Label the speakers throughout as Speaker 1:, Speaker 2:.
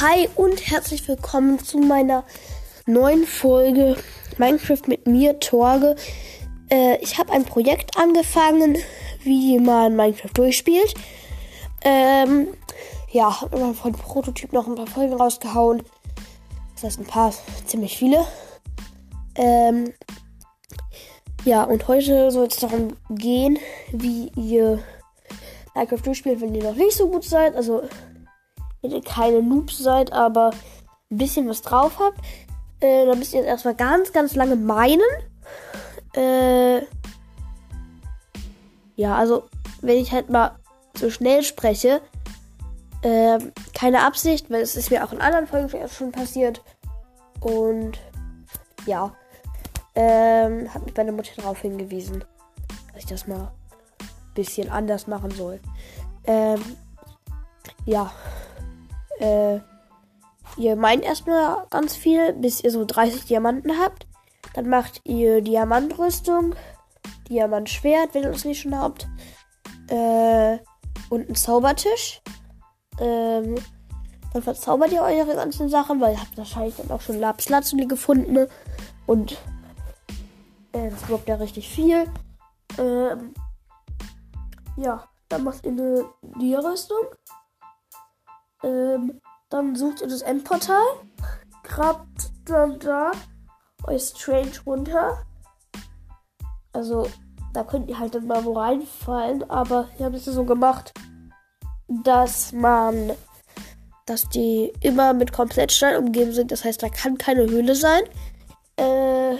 Speaker 1: Hi und herzlich willkommen zu meiner neuen Folge Minecraft mit mir, Torge. Äh, ich habe ein Projekt angefangen, wie man Minecraft durchspielt. Ähm, ja, habe immer von Prototyp noch ein paar Folgen rausgehauen. Das heißt ein paar, ziemlich viele. Ähm, ja, und heute soll es darum gehen, wie ihr Minecraft durchspielt, wenn ihr noch nicht so gut seid. Also ihr keine Noobs seid, aber ein bisschen was drauf habt, äh, dann müsst ihr jetzt erstmal ganz, ganz lange meinen. Äh, ja, also wenn ich halt mal so schnell spreche, äh, keine Absicht, weil es ist mir auch in anderen Folgen schon passiert. Und ja, ähm, hat mich meine Mutter darauf hingewiesen, dass ich das mal ein bisschen anders machen soll. Ähm, ja, äh, ihr meint erstmal ganz viel, bis ihr so 30 Diamanten habt. Dann macht ihr Diamantrüstung, Diamantschwert, wenn ihr das nicht schon habt. Äh, und einen Zaubertisch. Ähm, dann verzaubert ihr eure ganzen Sachen, weil ihr habt wahrscheinlich dann auch schon Lapslazuli gefunden. Und äh, das droppt ja richtig viel. Ähm, ja, dann macht ihr eine Dia-Rüstung. Ähm, dann sucht ihr das Endportal, grabt dann da euer Strange runter. Also, da könnt ihr halt dann mal wo reinfallen, aber ich habe es so gemacht, dass man, dass die immer mit Komplettstein umgeben sind. Das heißt, da kann keine Höhle sein. Äh,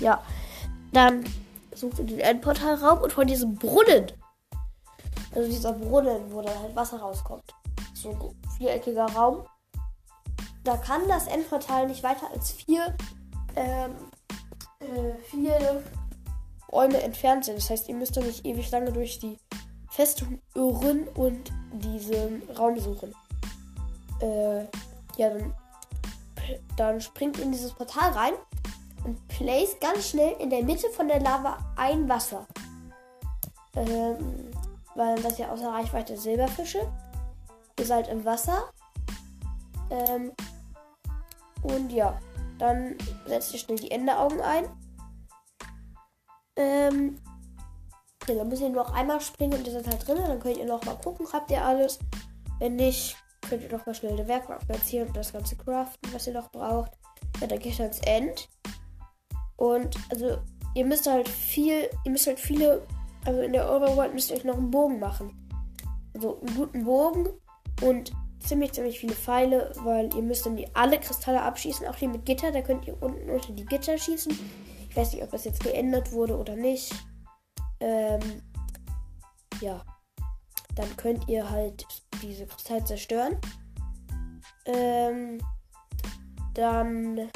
Speaker 1: ja. Dann sucht ihr den Endportalraum und von diesem Brunnen, also dieser Brunnen, wo dann halt Wasser rauskommt, so ein viereckiger Raum. Da kann das Endportal nicht weiter als vier, ähm, äh, vier Räume entfernt sein. Das heißt, ihr müsst doch nicht ewig lange durch die Festung irren und diesen Raum suchen. Äh, ja, dann, dann springt in dieses Portal rein und placed ganz schnell in der Mitte von der Lava ein Wasser. Ähm, weil das ja außer Reichweite Silberfische. Ihr seid im Wasser. Ähm, und ja, dann setzt ihr schnell die Enderaugen ein. Ähm, ja, dann müsst ihr nur noch einmal springen und ihr seid halt drin. Dann könnt ihr noch mal gucken, habt ihr alles. Wenn nicht, könnt ihr noch mal schnell eine Werkbank platzieren und das ganze craften, was ihr noch braucht. Ja, dann geht ihr ans End. Und also, ihr müsst halt viel, ihr müsst halt viele, also in der Overworld müsst ihr euch noch einen Bogen machen. Also einen guten Bogen und ziemlich, ziemlich viele Pfeile, weil ihr müsst dann die alle Kristalle abschießen, auch die mit Gitter, da könnt ihr unten unter die Gitter schießen. Ich weiß nicht, ob das jetzt geändert wurde oder nicht. Ähm, ja. Dann könnt ihr halt diese Kristalle zerstören. Ähm, dann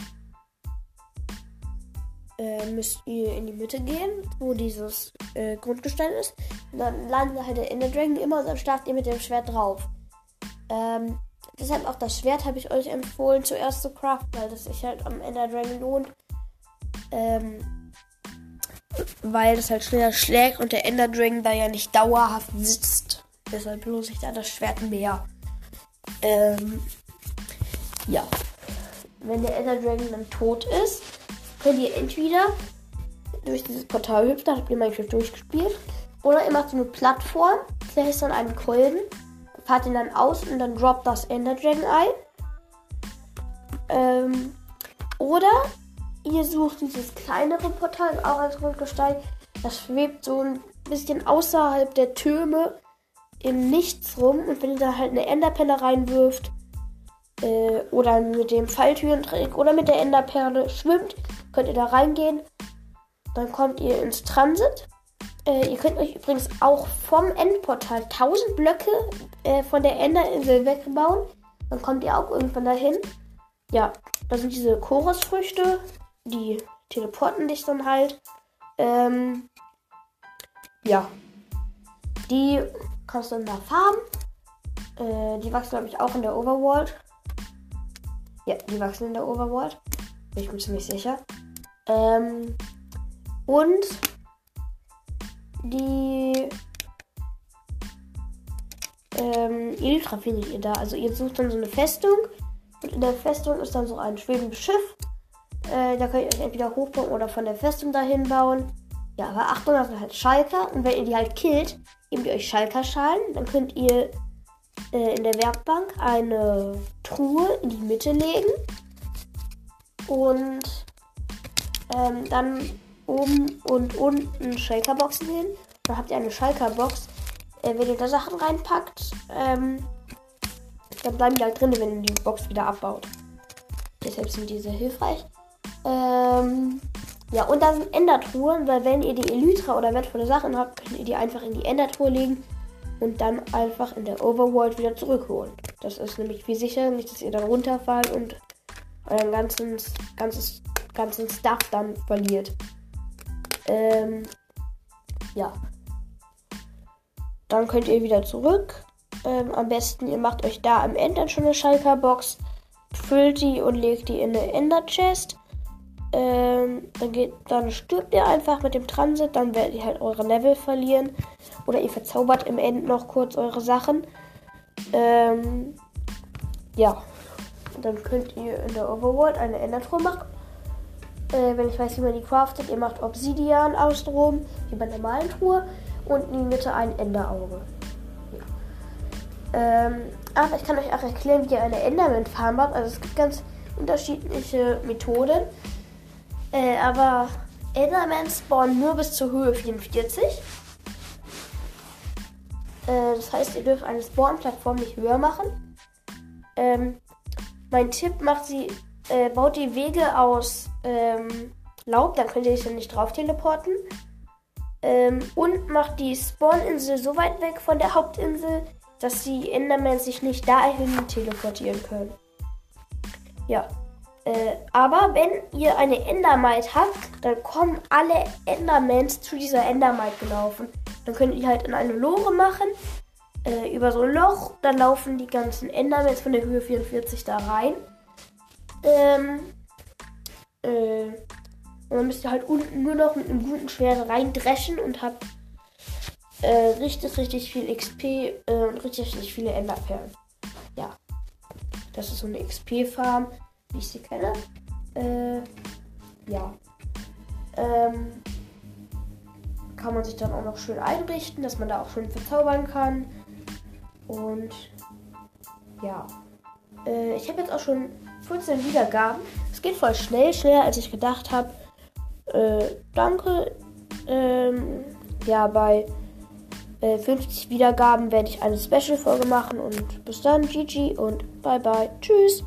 Speaker 1: äh, müsst ihr in die Mitte gehen, wo dieses äh, Grundgestein ist. Und dann landet halt der Ender Dragon immer und dann startet ihr mit dem Schwert drauf. Ähm, deshalb auch das Schwert habe ich euch empfohlen, zuerst zu craften, weil das sich halt am Ender Dragon lohnt. Ähm, weil das halt schneller schlägt und der Ender Dragon da ja nicht dauerhaft sitzt. Deshalb lohnt sich da das Schwert mehr. Ähm, ja. Wenn der Ender Dragon dann tot ist, könnt ihr entweder durch dieses Portal hüpfen, da habt ihr Minecraft durchgespielt, oder ihr macht so eine Plattform, ist dann einen Kolben, fahrt ihn dann aus und dann droppt das Ender Dragon ein. Ähm, oder ihr sucht dieses kleinere Portal, auch als Grundgestein. Das schwebt so ein bisschen außerhalb der Türme im Nichts rum. Und wenn ihr da halt eine Enderpelle reinwirft, äh, oder mit dem Falltürentrick oder mit der Enderperle schwimmt, könnt ihr da reingehen. Dann kommt ihr ins Transit. Äh, ihr könnt euch übrigens auch vom Endportal 1000 Blöcke äh, von der Enderinsel wegbauen. Dann kommt ihr auch irgendwann dahin. Ja, da sind diese Chorusfrüchte. Die teleporten dich dann halt. Ähm, ja. Die kannst du dann da farmen. Äh, die wachsen, glaube ich, auch in der Overworld. Ja, die wachsen in der Overworld. Bin ich mir ziemlich sicher. Ähm, und die ähm, Elytra findet ihr da. Also ihr sucht dann so eine Festung und in der Festung ist dann so ein schwebendes Schiff. Äh, da könnt ihr euch entweder hochbauen oder von der Festung dahin bauen. Ja, aber Achtung, das sind halt Schalker und wenn ihr die halt killt, gebt ihr euch Schalker-Schalen. Dann könnt ihr äh, in der Werkbank eine Truhe in die Mitte legen und ähm, dann oben und unten Schalker-Boxen hin. Dann habt ihr eine Schalker-Box. Äh, wenn ihr da Sachen reinpackt, ähm, dann bleiben die halt drin, wenn ihr die Box wieder abbaut. Deshalb sind die sehr hilfreich. Ähm, ja, und da sind Endertruhen, weil wenn ihr die Elytra oder wertvolle Sachen habt, könnt ihr die einfach in die Endertruhe legen und dann einfach in der Overworld wieder zurückholen. Das ist nämlich viel sicherer, nicht, dass ihr dann runterfallt und euren ganzen, ganzes, ganzen Stuff dann verliert. Ähm, ja. Dann könnt ihr wieder zurück. Ähm, am besten, ihr macht euch da am Ende schon eine Schalker-Box, füllt die und legt die in eine Ender-Chest. Ähm, dann, geht, dann stirbt ihr einfach mit dem Transit, dann werdet ihr halt eure Level verlieren. Oder ihr verzaubert im End noch kurz eure Sachen. Ähm, ja. Dann könnt ihr in der Overworld eine Endertruhe machen. Äh, wenn ich weiß, wie man die craftet, ihr macht Obsidian außenrum, wie bei normalen Truhe. Und in die Mitte ein Enderauge. Ja. Ähm, aber ich kann euch auch erklären, wie ihr eine Enderman-Farm baut. Also es gibt ganz unterschiedliche Methoden. Äh, aber Enderman spawnen nur bis zur Höhe 44. Äh, das heißt, ihr dürft eine Spawn-Plattform nicht höher machen. Ähm, mein Tipp macht sie, äh, baut die Wege aus ähm, Laub, dann könnt ihr sich ja nicht drauf teleporten. Ähm, und macht die Spawn-Insel so weit weg von der Hauptinsel, dass die Endermen sich nicht dahin teleportieren können. Ja. Äh, aber wenn ihr eine Endermite habt, dann kommen alle Endermans zu dieser Endermite gelaufen. Dann könnt ihr halt in eine Lore machen, äh, über so ein Loch. Dann laufen die ganzen Endermans von der Höhe 44 da rein. Ähm, äh, und dann müsst ihr halt unten nur noch mit einem guten Schwert reindreschen und habt äh, richtig, richtig viel XP äh, und richtig, richtig viele Enderperlen. Ja. Das ist so eine XP-Farm wie ich sie kenne. Äh, ja. Ähm, kann man sich dann auch noch schön einrichten, dass man da auch schön verzaubern kann. Und ja. Äh, ich habe jetzt auch schon 14 Wiedergaben. Es geht voll schnell, schneller als ich gedacht habe. Äh, danke. Ähm, ja, bei 50 äh, Wiedergaben werde ich eine Special-Folge machen. Und bis dann, GG und bye bye. Tschüss.